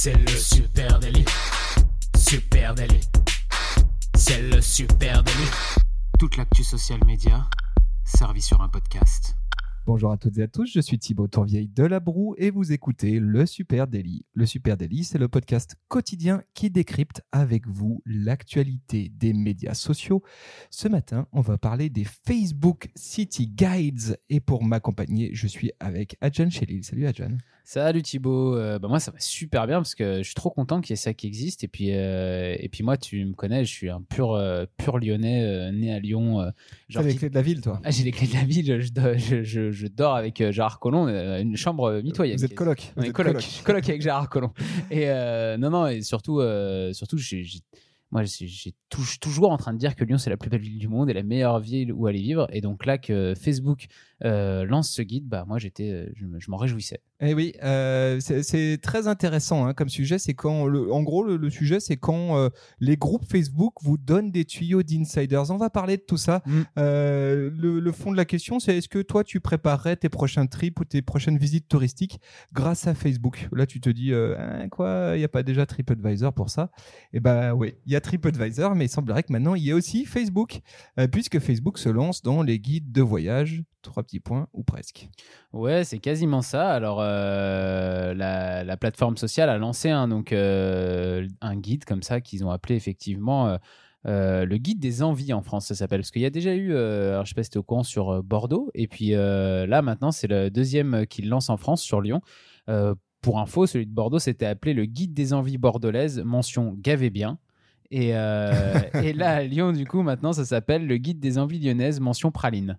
C'est le super délit. Super délit. C'est le super délit. Toute l'actu social média servie sur un podcast. Bonjour à toutes et à tous, je suis Thibaut Tourvieille de La Broue et vous écoutez Le Super Daily. Le Super Daily, c'est le podcast quotidien qui décrypte avec vous l'actualité des médias sociaux. Ce matin, on va parler des Facebook City Guides et pour m'accompagner, je suis avec Adjan Chelil. Salut Adjan. Salut Thibaut, euh, bah moi ça va super bien parce que je suis trop content qu'il y ait ça qui existe et puis euh, et puis moi tu me connais, je suis un pur euh, pur lyonnais né à Lyon. T'as les clés de la ville toi Ah j'ai les clés de la ville, je, je, je, dors avec Gérard Collomb, une chambre mitoyenne. Vous êtes coloc. On est coloc, coloc. avec Gérard Collomb. Et non non et surtout surtout j'ai moi, j'ai toujours en train de dire que Lyon, c'est la plus belle ville du monde et la meilleure ville où aller vivre. Et donc là, que Facebook lance ce guide, bah, moi, j'étais, je m'en réjouissais. Eh oui, euh, c'est très intéressant hein, comme sujet. C'est quand, le, en gros, le, sujet, c'est quand euh, les groupes Facebook vous donnent des tuyaux d'insiders. On va parler de tout ça. Mm. Euh, le, le, fond de la question, c'est est-ce que toi, tu préparerais tes prochains trips ou tes prochaines visites touristiques grâce à Facebook? Là, tu te dis, hein, quoi, il n'y a pas déjà TripAdvisor pour ça? Eh ben, oui, il y a TripAdvisor, mais il semblerait que maintenant, il y ait aussi Facebook, puisque Facebook se lance dans les guides de voyage trois petits points ou presque. Ouais, c'est quasiment ça. Alors, euh, la, plateforme sociale a lancé un, donc, euh, un guide comme ça qu'ils ont appelé effectivement euh, le guide des envies en France, ça s'appelle. Parce qu'il y a déjà eu, alors je sais pas si c'était au courant, sur Bordeaux. Et puis là, maintenant, c'est le deuxième qu'ils lancent en France sur Lyon. pour info, celui de Bordeaux s'était appelé le guide des envies bordolaises, mention gavez bien. Et, et là, à Lyon, du coup, maintenant, ça s'appelle le guide des envies lyonnaises, mention praline.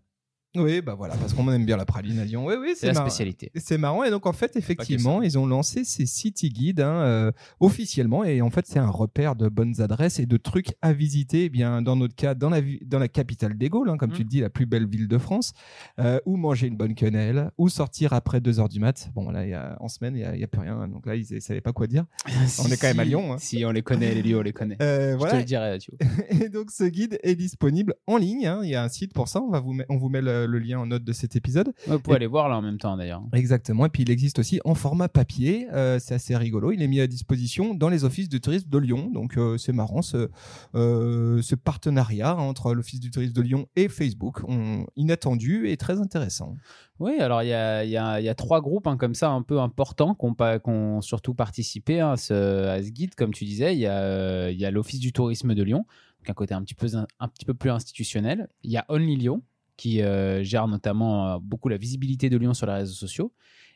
Oui, bah voilà, parce qu'on aime bien la praline à Lyon. Oui, oui, c'est la spécialité. C'est marrant. Et donc, en fait, effectivement, ils ont lancé ces city guides hein, euh, officiellement. Et en fait, c'est un repère de bonnes adresses et de trucs à visiter. Eh bien, dans notre cas, dans la, dans la capitale des Gaules, hein, comme tu le mm. dis, la plus belle ville de France, euh, où manger une bonne quenelle, où sortir après 2 heures du mat. Bon, là, y a, en semaine, il n'y a, plus rien. Donc là, ils ne savaient pas quoi dire. on est quand même à Lyon. Hein. Si, on les connaît, les lieux, on les connaît. Euh, Je te le dirai, tu Et donc, ce guide est disponible en ligne. Il y a un site pour ça. On, va vous, on vous met le, le lien en note de cet épisode. vous pouvez aller voir là en même temps d'ailleurs. Exactement. Et puis il existe aussi en format papier. Euh, c'est assez rigolo. Il est mis à disposition dans les offices de tourisme de Lyon. Donc euh, c'est marrant ce, euh, ce partenariat entre l'office du tourisme de Lyon et Facebook. On, inattendu et très intéressant. Oui, alors il y a, y, a, y a, trois groupes hein, comme ça un peu importants qui ont, surtout participé hein, à, ce, à, ce, guide, comme tu disais. Il y a, y a l'Office du tourisme de Lyon, qui un côté un petit, peu, un petit peu plus institutionnel. Il y a Only Lyon, qui euh, gère notamment euh, beaucoup la visibilité de Lyon sur les réseaux sociaux.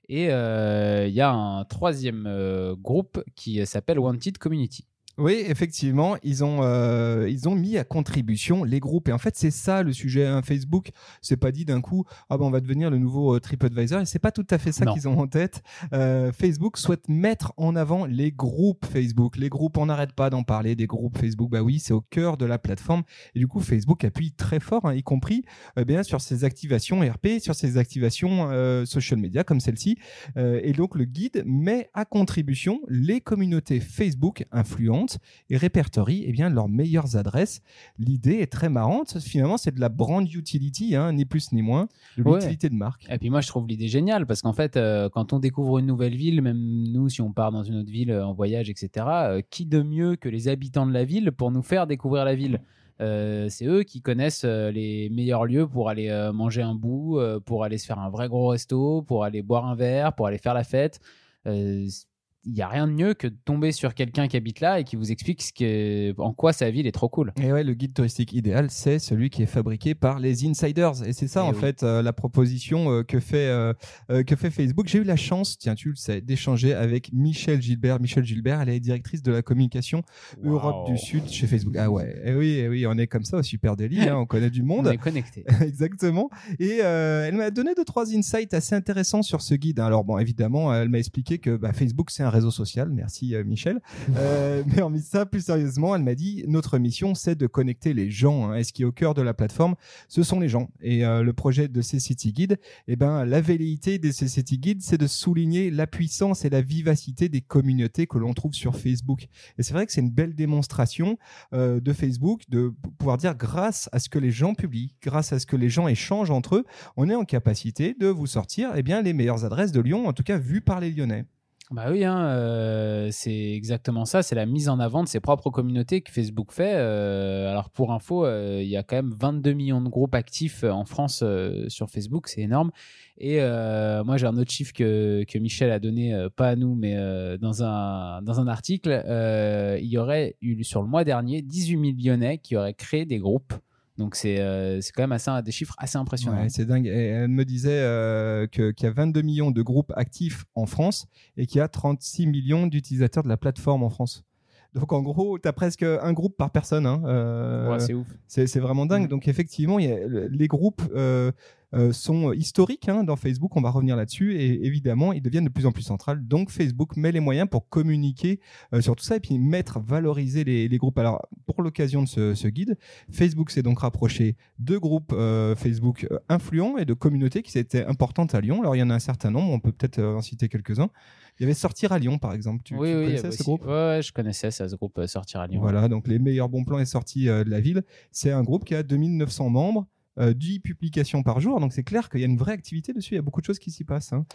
Et euh, il y a un troisième groupe qui s'appelle Wanted Community. Oui, effectivement, ils ont euh, ils ont mis à contribution les groupes et en fait c'est ça le sujet. un Facebook, c'est pas dit d'un coup ah ben on va devenir le nouveau euh, TripAdvisor et c'est pas tout à fait ça qu'ils ont en tête. Euh, Facebook souhaite mettre en avant les groupes Facebook. Les groupes, on n'arrête pas d'en parler des groupes Facebook. Bah oui, c'est au cœur de la plateforme et du coup Facebook appuie très fort, hein, y compris euh, bien sur ses activations RP, sur ses activations euh, social media comme celle-ci. et donc le guide met à contribution les communautés Facebook influentes et répertorie eh bien, leurs meilleures adresses. L'idée est très marrante. Finalement, c'est de la brand utility, hein, ni plus ni moins, de l'utilité de marque. Et puis moi, je trouve l'idée géniale parce qu'en fait, euh, quand on découvre une nouvelle ville, même nous, si on part dans une autre ville euh, en voyage, etc., euh, qui de mieux que les habitants de la ville pour nous faire découvrir la ville? C'est eux qui connaissent les meilleurs lieux pour aller manger un bout, pour aller se faire un vrai gros resto, pour aller boire un verre, pour aller faire la fête il n'y a rien de mieux que de tomber sur quelqu'un qui habite là et qui vous explique ce que, en quoi sa ville est trop cool. Et ouais, le guide touristique idéal, c'est celui qui est fabriqué par les insiders. Et c'est ça, en fait, euh, la proposition euh, que, fait, euh, que fait Facebook. J'ai eu la chance, tiens, tu le sais, d'échanger avec Michel Gilbert. Michel Gilbert, elle est directrice de la communication Europe du Sud chez Facebook. Ah ouais, et eh oui, et eh oui, on est comme ça au Super Daily, hein, on connaît du monde. on est connecté. Exactement. Et elle m'a donné deux, trois insights assez intéressants sur ce guide. Alors bon, évidemment, elle m'a expliqué que bah, Facebook, c'est un réseau social. Merci euh, Michel. Euh, mais en ça, plus sérieusement, elle m'a dit notre mission, c'est de connecter les gens. Hein. Et ce qui est au cœur de la plateforme, ce sont les gens. Et euh, le projet de CCT Guide, eh ben, la velléité des CCT Guide, c'est de souligner la puissance et la vivacité des communautés que l'on trouve sur Facebook. Et c'est vrai que c'est une belle démonstration de Facebook de pouvoir dire grâce à ce que les gens publient, grâce à ce que les gens échangent entre eux, on est en capacité de vous sortir eh bien, les meilleures adresses de Lyon, en tout cas vues par les Lyonnais. Bah oui, hein, euh, c'est exactement ça. C'est la mise en avant de ses propres communautés que Facebook fait. Euh, alors pour info, euh, il y a quand même 22 millions de groupes actifs en France sur Facebook, c'est énorme. Et moi j'ai un autre chiffre que, que Michel a donné, pas à nous, mais dans, un, dans un article. il y aurait eu sur le mois dernier 18 000 Lyonnais qui auraient créé des groupes donc c'est euh, c'est quand même assez, des chiffres assez impressionnants. c'est dingue. elle me disait euh, qu'il y a 22 millions de groupes actifs en France et qu'il y a 36 millions d'utilisateurs de la plateforme en France. Donc en gros, tu as presque un groupe par personne. Hein. Euh, c'est ouf. C'est vraiment dingue. Mm. Donc effectivement, y a, les groupes sont historiques hein, dans Facebook. On va revenir là-dessus. Et évidemment, ils deviennent de plus en plus centrales. Donc, Facebook met les moyens pour communiquer euh, sur tout ça et puis mettre, valoriser les, groupes. Alors, pour l'occasion de ce, guide, Facebook s'est donc rapproché de groupes euh, Facebook influents et de communautés qui étaient importantes à Lyon. Alors, il y en a un certain nombre. On peut peut-être en citer quelques-uns. Il y avait Sortir à Lyon, par exemple. Tu, oui, tu oui, connaissais ce groupe? Ouais, je connaissais ça, ce groupe Sortir à Lyon. Voilà, donc les meilleurs bons plans et sorties de la ville. C'est un groupe qui a 2900 membres. 10 euh, publications par jour. Donc c'est clair qu'il y a une vraie activité dessus. Il y a beaucoup de choses qui s'y passent. Hein.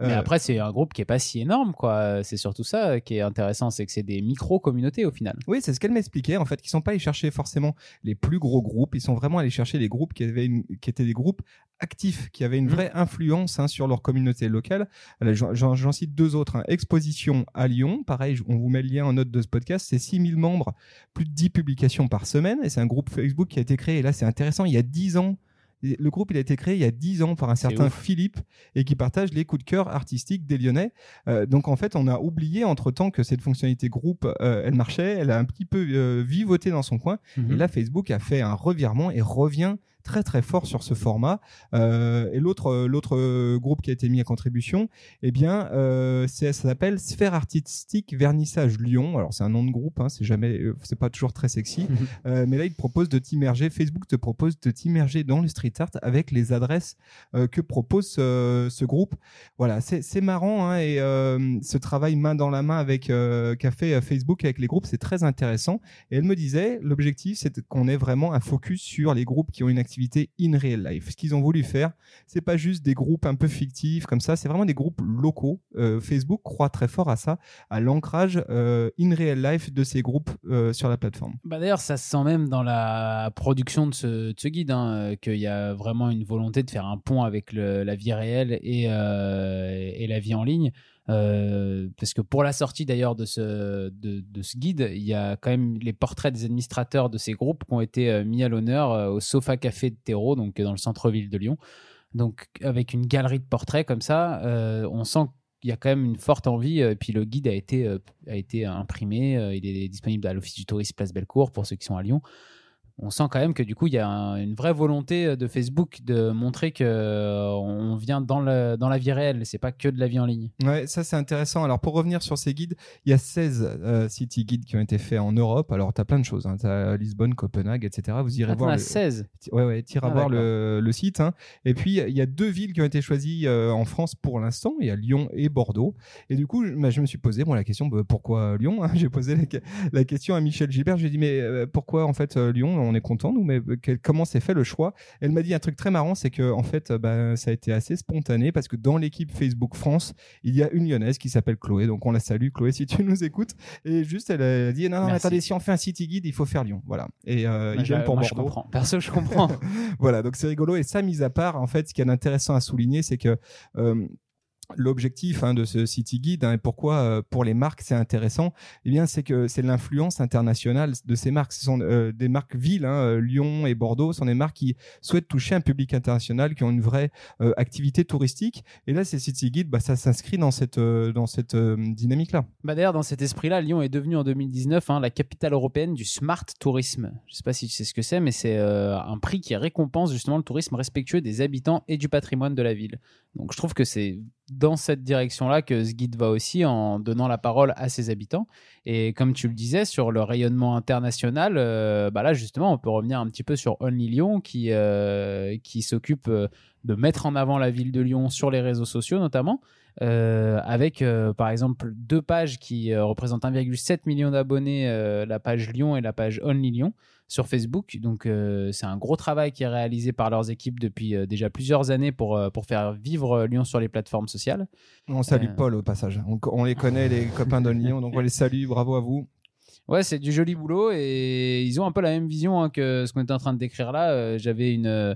Mais euh, après, c'est un groupe qui est pas si énorme, quoi. C'est surtout ça qui est intéressant, c'est que c'est des micro-communautés au final. Oui, c'est ce qu'elle m'expliquait. En fait, qu'ils sont pas allés chercher forcément les plus gros groupes. Ils sont vraiment allés chercher les groupes qui avaient qui étaient des groupes actifs, qui avaient une mmh. vraie influence hein, sur leur communauté locale. J'en cite deux autres. Hein. Exposition à Lyon, pareil, on vous met le lien en note de ce podcast. C'est 6000 membres, plus de 10 publications par semaine. Et c'est un groupe Facebook qui a été créé. Et là, c'est intéressant. Il y a 10 ans, le groupe il a été créé il y a 10 ans par un certain Philippe et qui partage les coups de cœur artistiques des Lyonnais. Euh, donc en fait, on a oublié entre temps que cette fonctionnalité groupe, euh, elle marchait, elle a un petit peu euh, vivoté dans son coin. Mhm. Et là, Facebook a fait un revirement et revient très très fort sur ce format. Euh, et l'autre euh, l'autre euh, groupe qui a été mis à contribution, eh bien, euh, ça s'appelle Sphère Artistique Vernissage Lyon. Alors c'est un nom de groupe, hein, c'est jamais, c'est pas toujours très sexy, mais là il propose de t'immerger. Facebook te propose de t'immerger dans le street art avec les adresses que propose ce groupe. Voilà, c'est marrant hein, et ce travail main dans la main avec qu'a fait Facebook avec les groupes, c'est très intéressant. Et elle me disait, l'objectif c'est qu'on ait vraiment un focus sur les groupes qui ont une activité in real life. Ce qu'ils ont voulu faire, c'est pas juste des groupes un peu fictifs comme ça, c'est vraiment des groupes locaux. Euh, Facebook croit très fort à ça, à l'ancrage euh, in real life de ces groupes euh, sur la plateforme. Bah D'ailleurs, ça se sent même dans la production de ce, guide, hein, qu'il y a vraiment une volonté de faire un pont avec la vie réelle et, et la vie en ligne. Euh, parce que pour la sortie d'ailleurs de ce, de, ce guide, il y a quand même les portraits des administrateurs de ces groupes qui ont été euh, mis à l'honneur euh, au Sofa Café de Terreau, donc dans le centre-ville de Lyon. Donc avec une galerie de portraits comme ça, on sent qu'il y a quand même une forte envie. Et puis le guide a été, a été imprimé, il est disponible à l'Office du tourisme Place Bellecour pour ceux qui sont à Lyon on sent quand même que du coup, il y a une vraie volonté euh, de Facebook de montrer que euh, on vient dans, le, dans la vie réelle, c'est pas que de la vie en ligne. Ouais, ça c'est intéressant. Alors pour revenir sur ces guides, il y a 16 euh, city guides qui ont été faits en Europe. Alors tu as plein de choses, hein. tu as Lisbonne, Copenhague, etc. Vous irez ah, voir. le... 16 Ouais, ouais, tu iras ah, voir le, le, site. Hein. Et puis il y a deux villes qui ont été choisies en France pour l'instant. Il y a Lyon et Bordeaux. Et du coup, bah, je me suis posé bon, la question bah, pourquoi Lyon hein? J'ai posé la, question à Michel Gilbert. J'ai dit mais pourquoi en fait Lyon? On est content, nous, mais euh, comment s'est fait le choix? Elle m'a dit un truc très marrant, c'est que en fait, euh, bah, ça a été assez spontané parce que dans l'équipe Facebook France, il y a une lyonnaise qui s'appelle Chloé, donc on la salue, Chloé, si tu nous écoutes. Et juste, elle a dit non, non, attendez, si on fait un city guide, il faut faire Lyon, voilà. Et euh, il vient pour moi, Bordeaux. Je comprends. Perso, je comprends. voilà, donc c'est rigolo. Et ça, mis à part, en fait, ce qui est intéressant à souligner, c'est que l'objectif hein, de ce City Guide hein, et pourquoi euh, pour les marques c'est intéressant? Eh bien c'est que c'est l'influence internationale de ces marques. Ce sont euh, des marques villes hein, euh, Lyon et Bordeaux sont des marques qui souhaitent toucher un public international qui ont une vraie activité touristique. Et là ces City Guide bah, ça s'inscrit dans cette dans cette dynamique là bah d'ailleurs dans cet esprit là Lyon est devenu en 2019 la capitale européenne du smart tourisme. Je sais pas si tu sais ce que c'est mais c'est un prix qui récompense justement le tourisme respectueux des habitants et du patrimoine de la ville. Donc je trouve que c'est dans cette direction-là que ce guide va aussi en donnant la parole à ses habitants. Et comme tu le disais, sur le rayonnement international, euh, bah là justement, on peut revenir un petit peu sur Only Lyon qui, euh, qui s'occupe euh, de mettre en avant la ville de Lyon sur les réseaux sociaux notamment. avec par exemple deux pages qui représentent 1,7 million d'abonnés, la page Lyon et la page Only Lyon sur Facebook. Donc c'est un gros travail qui est réalisé par leurs équipes depuis déjà plusieurs années pour, pour faire vivre Lyon sur les plateformes sociales. On salue Paul au passage. On, on les connaît, les copains de Lyon, donc on les salue, bravo à vous. Ouais, c'est du joli boulot et ils ont un peu la même vision hein, que ce qu'on était en train de décrire là. Euh, j'avais une euh,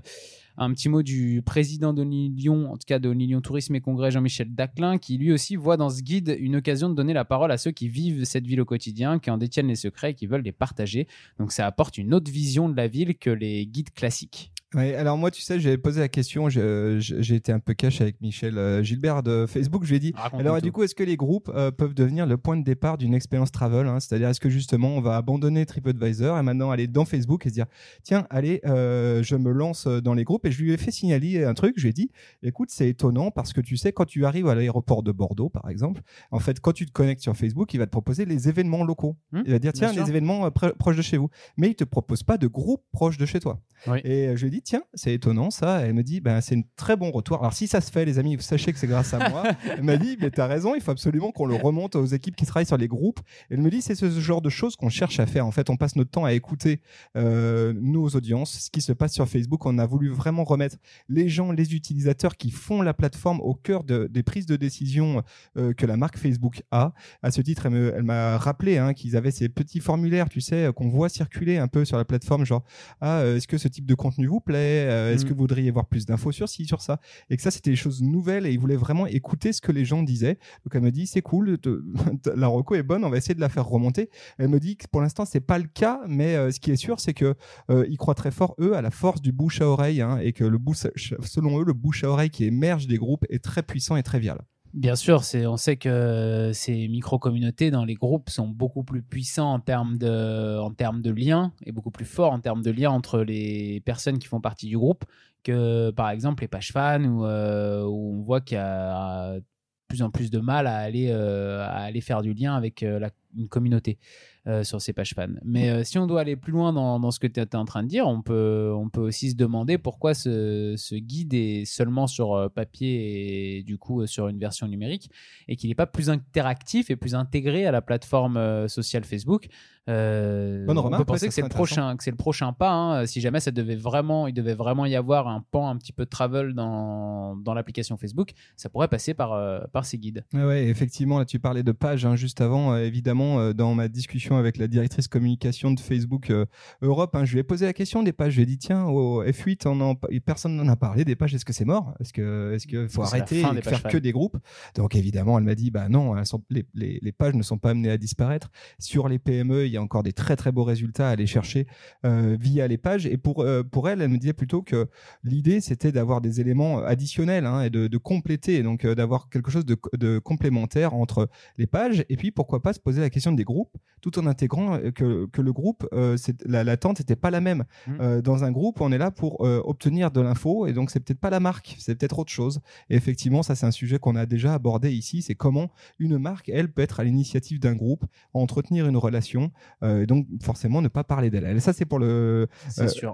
un petit mot du président de Lyon, en tout cas de Lyon Tourisme et Congrès, Jean-Michel Daclin, qui lui aussi voit dans ce guide une occasion de donner la parole à ceux qui vivent cette ville au quotidien, qui en détiennent les secrets et qui veulent les partager. Donc ça apporte une autre vision de la ville que les guides classiques. Alors moi, tu sais, j'ai posé la question, j'ai été un peu cash avec Michel euh, Gilbert de Facebook. Je lui ai dit, alors du coup, est-ce que les groupes euh, peuvent devenir le point de départ d'une expérience travel hein? C'est-à-dire, est-ce que justement, on va abandonner TripAdvisor et maintenant aller dans Facebook et se dire, tiens, allez, euh, je me lance dans les groupes? Et je lui ai fait signaler un truc. Je lui ai dit, écoute, c'est étonnant parce que tu sais, quand tu arrives à l'aéroport de Bordeaux, par exemple, en fait, quand tu te connectes sur Facebook, il va te proposer les événements locaux. Mmh, il va dire, tiens, les événements proches de chez vous. Mais il te propose pas de groupes proches de chez toi. Et je lui ai dit, tiens, c'est étonnant ça. Elle me dit, ben, c'est un très bon retour. Alors si ça se fait, les amis, vous sachez que c'est grâce à moi. Elle m'a dit, mais tu as raison, il faut absolument qu'on le remonte aux équipes qui travaillent sur les groupes. Elle me dit, c'est ce genre de choses qu'on cherche à faire. En fait, on passe notre temps à écouter euh, nos audiences, ce qui se passe sur Facebook. On a voulu vraiment remettre les gens, les utilisateurs qui font la plateforme au cœur des prises de décision euh, que la marque Facebook a. À ce titre, elle m'a rappelé hein, qu'ils avaient ces petits formulaires, tu sais, qu'on voit circuler un peu sur la plateforme, genre, ah, euh, est-ce que ce type de contenu vous plaît? Euh, est-ce mm. que vous voudriez voir plus d'infos sur ci, sur ça? Et que ça, c'était des choses nouvelles et il voulait vraiment écouter ce que les gens disaient. Donc elle me dit, c'est cool, la reco est bonne, on va essayer de la faire remonter. Elle me dit que pour l'instant, c'est pas le cas, mais euh, ce qui est sûr, c'est que euh, ils croient très fort eux à la force du bouche à oreille hein, et que le bouche, selon eux, le bouche à oreille qui émerge des groupes est très puissant et très vial. Bien sûr, on sait que ces micro-communautés dans les groupes sont beaucoup plus puissants en termes, de, en termes de liens et beaucoup plus forts en termes de liens entre les personnes qui font partie du groupe que par exemple les pages fans où, euh, où on voit qu'il y a de plus en plus de mal à aller, euh, à aller faire du lien avec euh, une communauté. Euh, sur ces pages fans. Mais euh, si on doit aller plus loin dans, dans ce que tu es en train de dire, on peut, on peut aussi se demander pourquoi ce, ce guide est seulement sur euh, papier et du coup sur une version numérique et qu'il n'est pas plus interactif et plus intégré à la plateforme sociale Facebook. on peut penser que c'est le prochain, que c'est le prochain pas. Hein. Si jamais ça devait vraiment, il devait vraiment y avoir un pan un petit peu de travel dans, dans l'application Facebook, ça pourrait passer par, par ces guides. Ouais, effectivement, là tu parlais de pages hein, juste avant. évidemment, dans ma discussion avec la directrice communication de Facebook euh, Europe. Hein. Je lui ai posé la question des pages. Je lui ai dit tiens, au F8, on en, personne n'en a parlé des pages. Est-ce que c'est mort? Est-ce que est-ce faut arrêter et faire que des groupes? Donc évidemment, elle m'a dit bah non, les, les, pages ne sont pas amenées à disparaître. Sur les PME, il y a encore des très très beaux résultats à aller chercher euh, via les pages. Et pour euh, pour elle, elle me disait plutôt que l'idée c'était d'avoir des éléments additionnels hein, et de, de, compléter, donc d'avoir quelque chose de, de complémentaire entre les pages. Et puis pourquoi pas se poser la question des groupes, tout en intégrant euh, que, que le groupe, euh, la l'attente n'était pas la même. Mmh. Euh, dans un groupe, on est là pour obtenir de l'info et donc c'est peut-être pas la marque, c'est peut-être autre chose. Et effectivement, ça c'est un sujet qu'on a déjà abordé ici, c'est comment une marque, elle, peut être à l'initiative d'un groupe, entretenir une relation, et donc forcément ne pas parler d'elle. Et ça c'est pour le,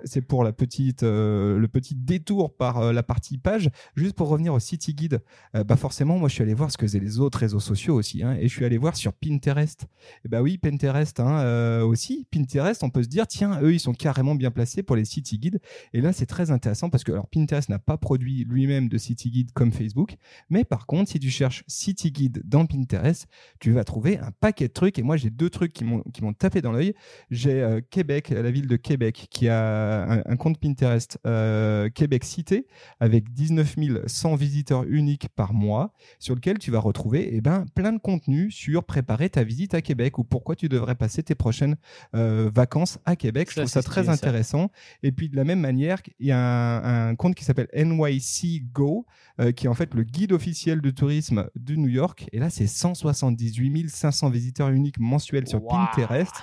c'est pour la petite, le petit détour par la partie page. Juste pour revenir au City Guide, bah forcément, moi je suis allé voir ce que faisaient les autres réseaux sociaux aussi, hein, et je suis allé voir sur Pinterest. Et bah oui, Pinterest Hein, euh, aussi. Pinterest, on peut se dire, tiens, eux, ils sont carrément bien placés pour les city guides. Et là, c'est très intéressant parce que alors, Pinterest n'a pas produit lui-même de city guide comme Facebook. Mais par contre, si tu cherches city guide dans Pinterest, tu vas trouver un paquet de trucs. Et moi, j'ai deux trucs qui m'ont, tapé dans l'œil. J'ai euh, Québec, la ville de Québec, qui a un, compte Pinterest euh, Québec Cité avec 19 100 visiteurs uniques par mois sur lequel tu vas retrouver eh ben, plein de contenu sur préparer ta visite à Québec ou pourquoi tu devrais passer tes prochaines euh, vacances à Québec. Je trouve ça très intéressant. Et puis de la même manière, il y a un, compte qui s'appelle NYC Go, euh, qui est en fait le guide officiel de tourisme de New York. Et là, c'est 178 500 visiteurs uniques mensuels sur Pinterest.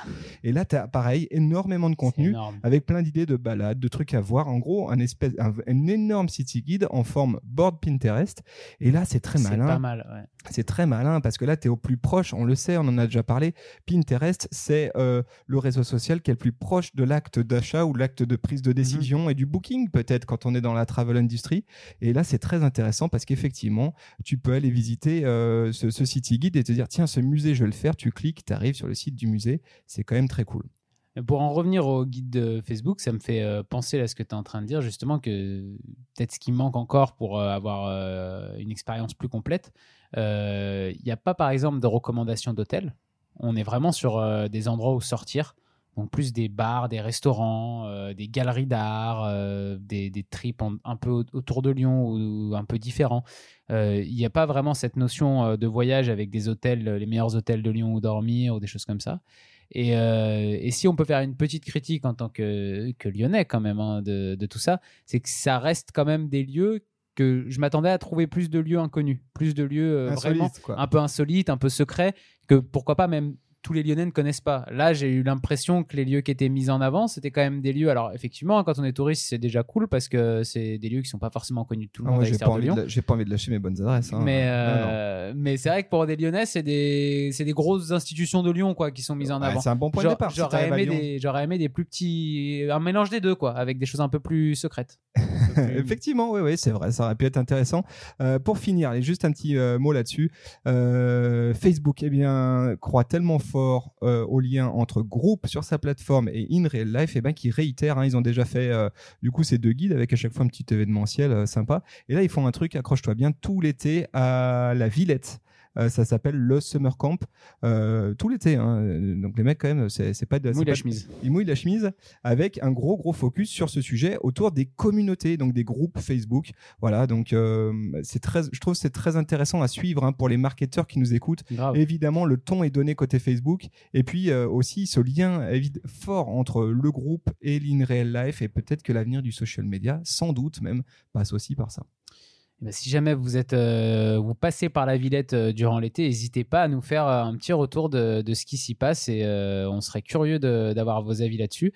Et là, tu as pareil, énormément de contenu avec plein d'idées de balades, de trucs à voir. En gros, un, espèce, un, énorme city guide en forme board Pinterest. Et là, c'est très malin. C'est pas mal, ouais. C'est très malin parce que là, tu es au plus proche, on le sait, on en a déjà parlé. Pinterest, c'est le réseau social qui est le plus proche de l'acte d'achat ou l'acte de prise de mhm. décision et du booking, peut-être quand on est dans la travel industry. Et là, c'est très intéressant parce qu'effectivement, tu peux aller visiter ce, ce city guide et te dire tiens, ce musée, je vais le faire. Tu cliques, tu arrives sur le site du musée. C'est quand même très cool. Pour en revenir au guide de Facebook, ça me fait euh, penser à ce que tu es en train de dire, justement, que peut-être ce qui manque encore pour euh, avoir euh, une expérience plus complète, il n'y a pas, par exemple, de recommandations d'hôtels? On est vraiment sur des endroits où sortir. Donc plus des bars, des restaurants, des galeries d'art, des, des, trips un peu autour de Lyon ou, un peu différents. Il n'y a pas vraiment cette notion de voyage avec des hôtels, les meilleurs hôtels de Lyon où dormir ou des choses comme ça. Euh, et, si on peut faire une petite critique en tant que, que lyonnais quand même hein, de, de, tout ça, c'est que ça reste quand même des lieux que je m'attendais à trouver plus de lieux inconnus, plus de lieux euh, vraiment un peu insolites, un peu secrets, que pourquoi pas même tous les Lyonnais ne connaissent pas. Là, j'ai eu l'impression que les lieux qui étaient mis en avant, c'était quand même des lieux. Alors, effectivement, quand on est touriste, c'est déjà cool parce que c'est des lieux qui sont pas forcément connus de tout le ah, monde. j'ai pas, envie de, pas envie de lâcher mes bonnes adresses. Hein. Mais, euh, mais c'est vrai que pour des Lyonnais, c'est des, des grosses institutions de Lyon quoi, qui sont mises en avant. c'est un bon point de départ. J'aurais aimé, des, aimé des plus petits. Un mélange des deux, quoi, avec des choses un peu plus secrètes. Effectivement, oui, oui, c'est vrai, ça aurait pu être intéressant. Euh, pour finir, juste un petit euh, mot là-dessus. Facebook, eh bien, croit tellement fort au lien entre groupe sur sa plateforme et in real life, eh ben qui réitèrent. Hein, ils ont déjà fait euh, du coup ces deux guides avec à chaque fois un petit événementiel euh, sympa. Et là, ils font un truc, accroche-toi bien, tout l'été à la Villette. Euh, ça s'appelle le Summer Camp euh, tout l'été. Hein. Donc les mecs quand même, c'est pas de. Ils mouillent la chemise. Ils mouillent la chemise avec un gros gros focus sur ce sujet autour des communautés, donc des groupes Facebook. Voilà, donc euh, c'est très, je trouve c'est très intéressant à suivre hein, pour les marketeurs qui nous écoutent. Évidemment, le ton est donné côté Facebook et puis aussi ce lien fort entre le groupe et l'in real life et peut-être que l'avenir du social media, sans doute même, passe aussi par ça. Ben, si jamais vous êtes euh, vous passez par la Villette euh, durant l'été, n'hésitez pas à nous faire euh, un petit retour de, de ce qui s'y passe et on serait curieux d'avoir vos avis là-dessus.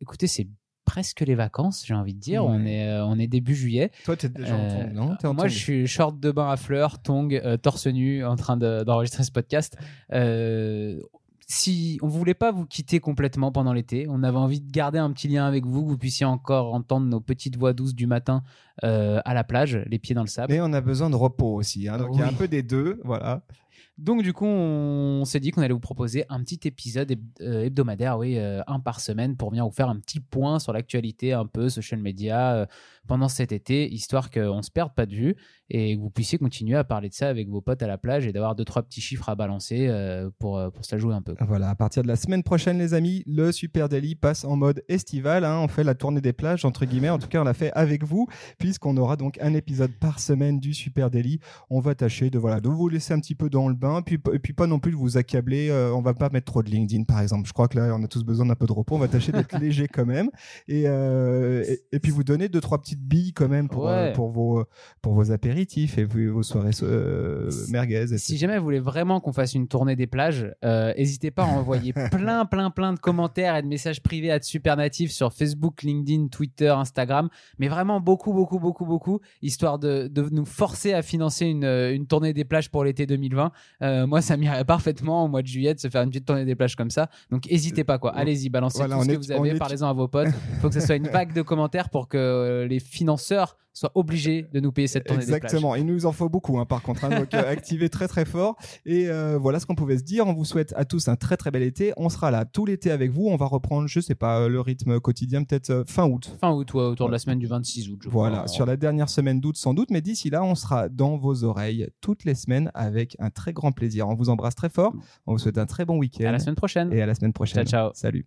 écoutez, c'est presque les vacances, j'ai envie de dire. On est on est début juillet. Toi, tu es déjà en non? Moi, je suis short de bain à fleurs, tongs, torse nu, en train d'enregistrer ce podcast si on voulait pas vous quitter complètement pendant l'été, on avait envie de garder un petit lien avec vous, que vous puissiez encore entendre nos petites voix douces du matin euh, à la plage, les pieds dans le sable. Mais on a besoin de repos aussi, hein, donc il y a un peu des deux, voilà. Donc du coup, on s'est dit qu'on allait vous proposer un petit épisode euh, hebdomadaire, oui, euh, un par semaine, pour venir vous faire un petit point sur l'actualité, un peu social media, pendant cet été, histoire qu'on se perde pas de vue et que vous puissiez continuer à parler de ça avec vos potes à la plage et d'avoir deux trois petits chiffres à balancer euh, pour euh, pour se la jouer un peu. Voilà, à partir de la semaine prochaine, les amis, le Super Daily passe en mode estival. Hein. on fait la tournée des plages entre guillemets. En tout cas, on l'a fait avec vous puisqu'on aura donc un épisode par semaine du Super Daily. On va tâcher de voilà de vous laisser un petit peu dans le bain, puis et puis pas non plus de vous accabler. Euh, on va pas mettre trop de LinkedIn par exemple. Je crois que là, on a tous besoin d'un peu de repos. On va tâcher d'être léger quand même et, et, et puis vous donner deux trois petites billes quand même pour, euh, pour, vos, pour vos apéritifs et vos soirées euh, merguez. Si jamais vous voulez vraiment qu'on fasse une tournée des plages, euh, n'hésitez pas à envoyer plein, plein, plein de commentaires et de messages privés à Super Natif sur Facebook, LinkedIn, Twitter, Instagram, mais vraiment beaucoup, beaucoup, beaucoup, beaucoup, histoire de, de nous forcer à financer une, une tournée des plages pour l'été 2020. Moi, ça m'irait parfaitement au mois de juillet de se faire une petite tournée des plages comme ça. Donc, n'hésitez pas, quoi. Allez-y, balancez tout ce que vous avez, parlez-en à vos potes. Il faut que ce soit une vague de commentaires pour que les financeurs soit obligé de nous payer cette tournée Exactement. Il nous en faut beaucoup, hein, par contre. Hein, donc, euh, activez très très fort. Et euh, voilà ce qu'on pouvait se dire. On vous souhaite à tous un très très bel été. On sera là tout l'été avec vous. On va reprendre, je sais pas, le rythme quotidien peut-être euh, fin août. Fin août, autour de la semaine du 26 août. voilà, sur la dernière semaine d'août sans doute. Mais d'ici là, on sera dans vos oreilles toutes les semaines avec un très grand plaisir. On vous embrasse très fort. On vous souhaite un très bon week-end. À la semaine prochaine. Et à la semaine prochaine. Ciao, ciao. Salut.